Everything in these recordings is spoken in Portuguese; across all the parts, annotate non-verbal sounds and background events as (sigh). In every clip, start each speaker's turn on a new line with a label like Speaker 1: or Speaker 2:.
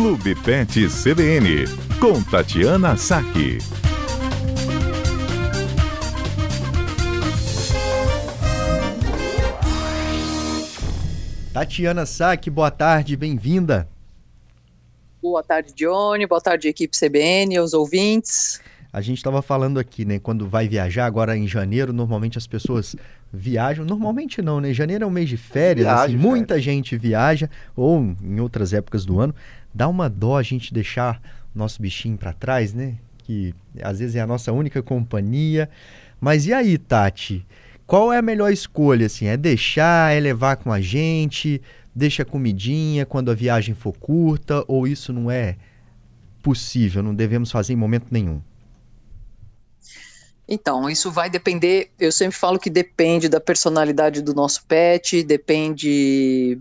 Speaker 1: Clube Pet CBN, com Tatiana Saque.
Speaker 2: Tatiana Saque, boa tarde, bem-vinda.
Speaker 3: Boa tarde, Johnny. Boa tarde, equipe CBN, aos ouvintes.
Speaker 2: A gente estava falando aqui, né? Quando vai viajar, agora em janeiro, normalmente as pessoas viajam. Normalmente não, né? Janeiro é um mês de férias, Viagem, assim, muita gente viaja, ou em outras épocas do ano. Dá uma dó a gente deixar nosso bichinho para trás, né? Que às vezes é a nossa única companhia. Mas e aí, Tati? Qual é a melhor escolha, assim? É deixar, é levar com a gente, deixa a comidinha quando a viagem for curta, ou isso não é possível, não devemos fazer em momento nenhum?
Speaker 3: Então, isso vai depender, eu sempre falo que depende da personalidade do nosso pet, depende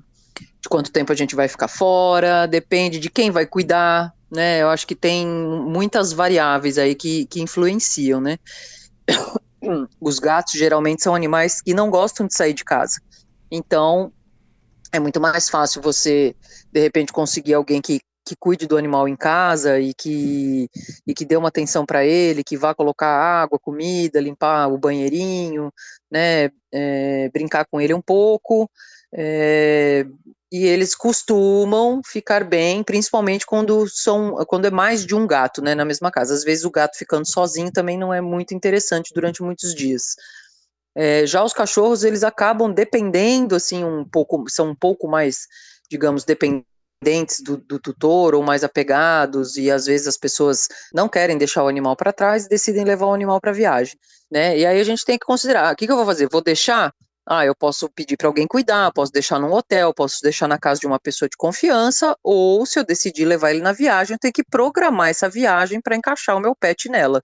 Speaker 3: de quanto tempo a gente vai ficar fora, depende de quem vai cuidar, né? Eu acho que tem muitas variáveis aí que, que influenciam, né? (coughs) Os gatos geralmente são animais que não gostam de sair de casa. Então, é muito mais fácil você, de repente, conseguir alguém que que cuide do animal em casa e que, e que dê uma atenção para ele, que vá colocar água, comida, limpar o banheirinho, né, é, brincar com ele um pouco, é, e eles costumam ficar bem, principalmente quando são quando é mais de um gato, né, na mesma casa. Às vezes o gato ficando sozinho também não é muito interessante durante muitos dias. É, já os cachorros eles acabam dependendo assim um pouco, são um pouco mais, digamos, dependentes do, do, tutor ou mais apegados e às vezes as pessoas não querem deixar o animal para trás e decidem levar o animal para viagem, né? E aí a gente tem que considerar, o que, que eu vou fazer? Vou deixar? Ah, eu posso pedir para alguém cuidar, posso deixar num hotel, posso deixar na casa de uma pessoa de confiança, ou se eu decidir levar ele na viagem, eu tenho que programar essa viagem para encaixar o meu pet nela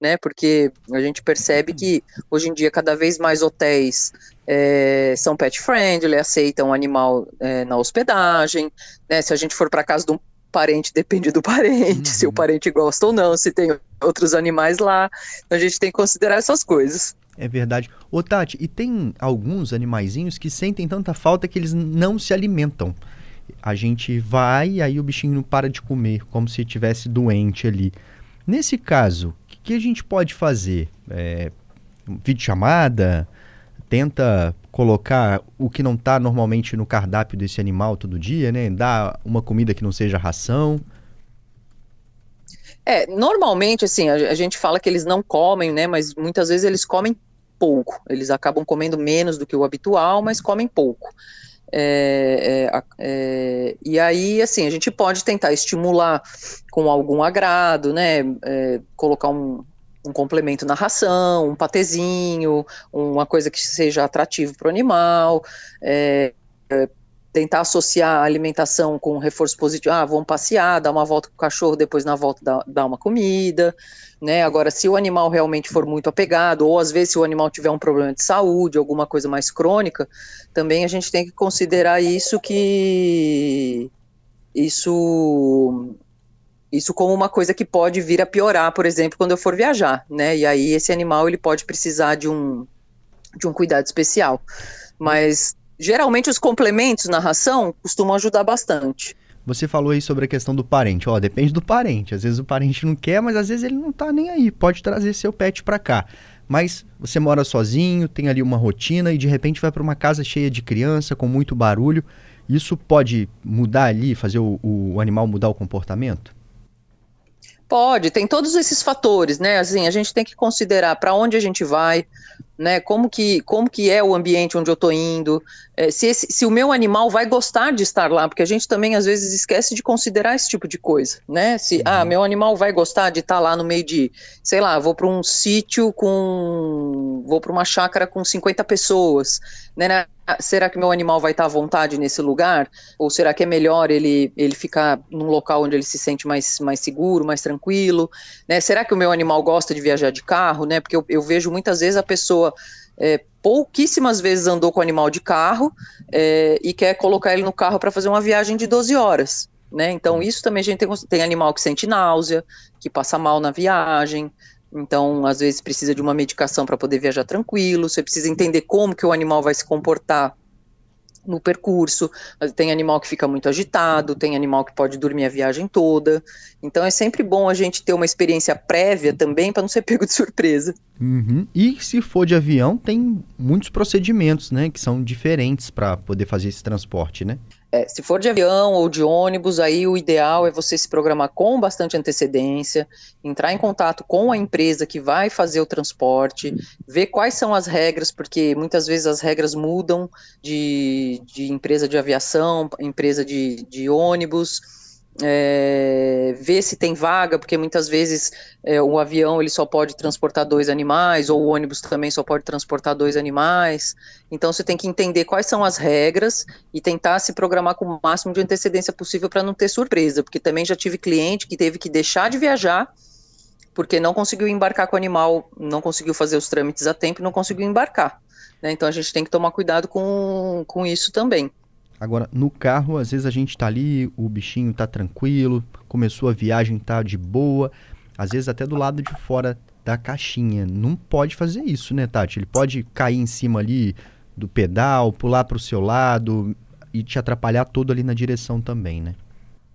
Speaker 3: né? Porque a gente percebe que hoje em dia cada vez mais hotéis é, são pet friendly, aceitam o animal é, na hospedagem, né? Se a gente for para casa de um parente, (laughs) depende do parente, uhum. se o uhum. parente gosta ou não, se tem outros animais lá. Então a gente tem que considerar essas coisas.
Speaker 2: É verdade. Ô Tati, e tem alguns animaizinhos que sentem tanta falta que eles não se alimentam. A gente vai e aí o bichinho não para de comer, como se estivesse doente ali. Nesse caso, que a gente pode fazer? É, vídeo chamada? Tenta colocar o que não está normalmente no cardápio desse animal todo dia, né? Dar uma comida que não seja ração.
Speaker 3: É, normalmente, assim, a, gente fala que eles não comem, né? Mas muitas vezes eles comem pouco. Eles acabam comendo menos do que o habitual, mas comem pouco. É, é, é, e aí, assim, a gente pode tentar estimular com algum agrado, né? É, colocar um, um, complemento na ração, um patezinho, uma coisa que seja atrativo para o animal. Tentar associar a alimentação com um reforço positivo. Ah, vamos passear, dar uma volta com o cachorro, depois na volta dar, dar uma comida. Né? Agora, se o animal realmente for muito apegado, ou às vezes se o animal tiver um problema de saúde, alguma coisa mais crônica, também a gente tem que considerar isso que isso isso como uma coisa que pode vir a piorar, por exemplo, quando eu for viajar, né? E aí esse animal ele pode precisar de um de um cuidado especial. Mas geralmente os complementos na ração costumam ajudar bastante.
Speaker 2: Você falou aí sobre a questão do parente. Ó, depende do parente. Às vezes o parente não quer, mas às vezes ele não tá nem aí. Pode trazer seu pet para cá. Mas você mora sozinho, tem ali uma rotina e de repente vai para uma casa cheia de criança, com muito barulho. Isso pode mudar ali, fazer o, o animal mudar o comportamento?
Speaker 3: Pode, tem todos esses fatores, né? Assim, a gente tem que considerar para onde a gente vai, né? Como que, como que é o ambiente onde eu estou indo, é, se, esse, se o meu animal vai gostar de estar lá, porque a gente também às vezes esquece de considerar esse tipo de coisa, né? Se, uhum. ah, meu animal vai gostar de estar lá no meio de, sei lá, vou para um sítio com, vou para uma chácara com 50 pessoas, né? Será que meu animal vai estar à vontade nesse lugar? Ou será que é melhor ele, ele ficar num local onde ele se sente mais, mais seguro, mais tranquilo? Né? Será que o meu animal gosta de viajar de carro? Né? Porque eu, eu vejo muitas vezes a pessoa é, pouquíssimas vezes andou com o animal de carro é, e quer colocar ele no carro para fazer uma viagem de 12 horas. Né? Então, uhum. isso também a gente tem, tem animal que sente náusea, que passa mal na viagem, então, às vezes precisa de uma medicação para poder viajar tranquilo, você precisa entender como que o animal vai se comportar no percurso. Tem animal que fica muito agitado, tem animal que pode dormir a viagem toda. Então é sempre bom a gente ter uma experiência prévia também para não ser (laughs) pego de surpresa.
Speaker 2: Uhum. E se for de avião, tem muitos procedimentos, né, que são diferentes para poder fazer esse transporte, né?
Speaker 3: É, se for de avião ou de ônibus, aí o ideal é você se programar com bastante antecedência, entrar em contato com a empresa que vai fazer o transporte, ver quais são as regras, porque muitas vezes as regras mudam de, de empresa de aviação, empresa de, de ônibus é, ver se tem vaga, porque muitas vezes é, o avião ele só pode transportar dois animais, ou o ônibus também só pode transportar dois animais. Então você tem que entender quais são as regras e tentar se programar com o máximo de antecedência possível para não ter surpresa, porque também já tive cliente que teve que deixar de viajar porque não conseguiu embarcar com o animal, não conseguiu fazer os trâmites a tempo não conseguiu embarcar. Né? Então a gente tem que tomar cuidado com, com isso também.
Speaker 2: Agora, no carro, às vezes a gente tá ali, o bichinho tá tranquilo, começou a viagem, tá de boa, às vezes até do lado de fora da caixinha. Não pode fazer isso, né, Tati? Ele pode cair em cima ali do pedal, pular para o seu lado e te atrapalhar todo ali na direção também, né?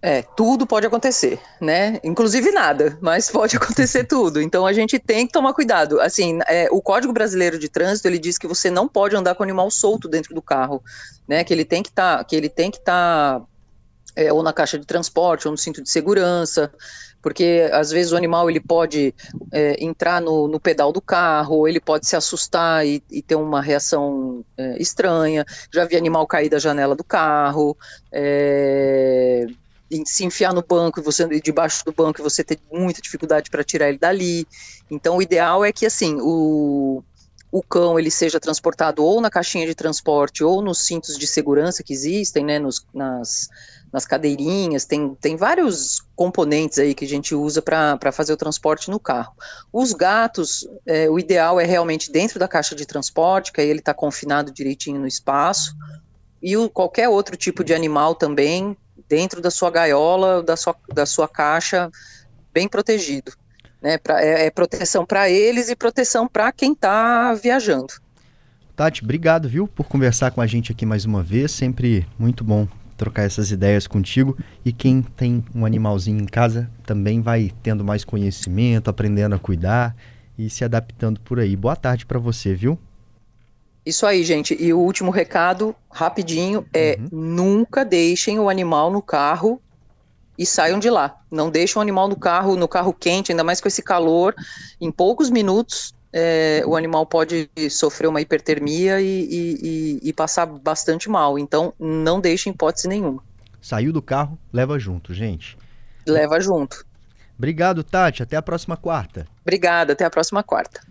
Speaker 3: É, tudo pode acontecer, né? Inclusive nada, mas pode acontecer (laughs) tudo. Então a gente tem que tomar cuidado. Assim, é, o Código Brasileiro de Trânsito ele diz que você não pode andar com o animal solto dentro do carro, né? Que ele tem que estar, tá, que ele tem que estar tá, é, ou na caixa de transporte ou no cinto de segurança, porque às vezes o animal ele pode é, entrar no, no, pedal do carro, ele pode se assustar e, e ter uma reação é, estranha. Já vi animal cair da janela do carro. É, se enfiar no banco e você debaixo do banco e você ter muita dificuldade para tirar ele dali. Então o ideal é que assim, o o cão ele seja transportado ou na caixinha de transporte ou nos cintos de segurança que existem, né, nos, nas, nas cadeirinhas, tem, tem vários componentes aí que a gente usa para fazer o transporte no carro. Os gatos, é, o ideal é realmente dentro da caixa de transporte, que aí ele está confinado direitinho no espaço, e o, qualquer outro tipo de animal também, dentro da sua gaiola, da sua, da sua caixa, bem protegido. Né, pra, é, é proteção para eles e proteção para quem está viajando.
Speaker 2: Tati, obrigado, viu, por conversar com a gente aqui mais uma vez. Sempre muito bom trocar essas ideias contigo. E quem tem um animalzinho em casa também vai tendo mais conhecimento, aprendendo a cuidar e se adaptando por aí. Boa tarde para você, viu?
Speaker 3: Isso aí, gente. E o último recado, rapidinho, é uhum. nunca deixem o animal no carro e saiam de lá. Não deixem o animal no carro, no carro quente, ainda mais com esse calor. Em poucos minutos, é, o animal pode sofrer uma hipertermia e, e, e, e passar bastante mal. Então, não deixem hipótese nenhuma.
Speaker 2: Saiu do carro, leva junto, gente.
Speaker 3: Leva junto.
Speaker 2: Obrigado, Tati. Até a próxima quarta.
Speaker 3: Obrigada, até a próxima quarta.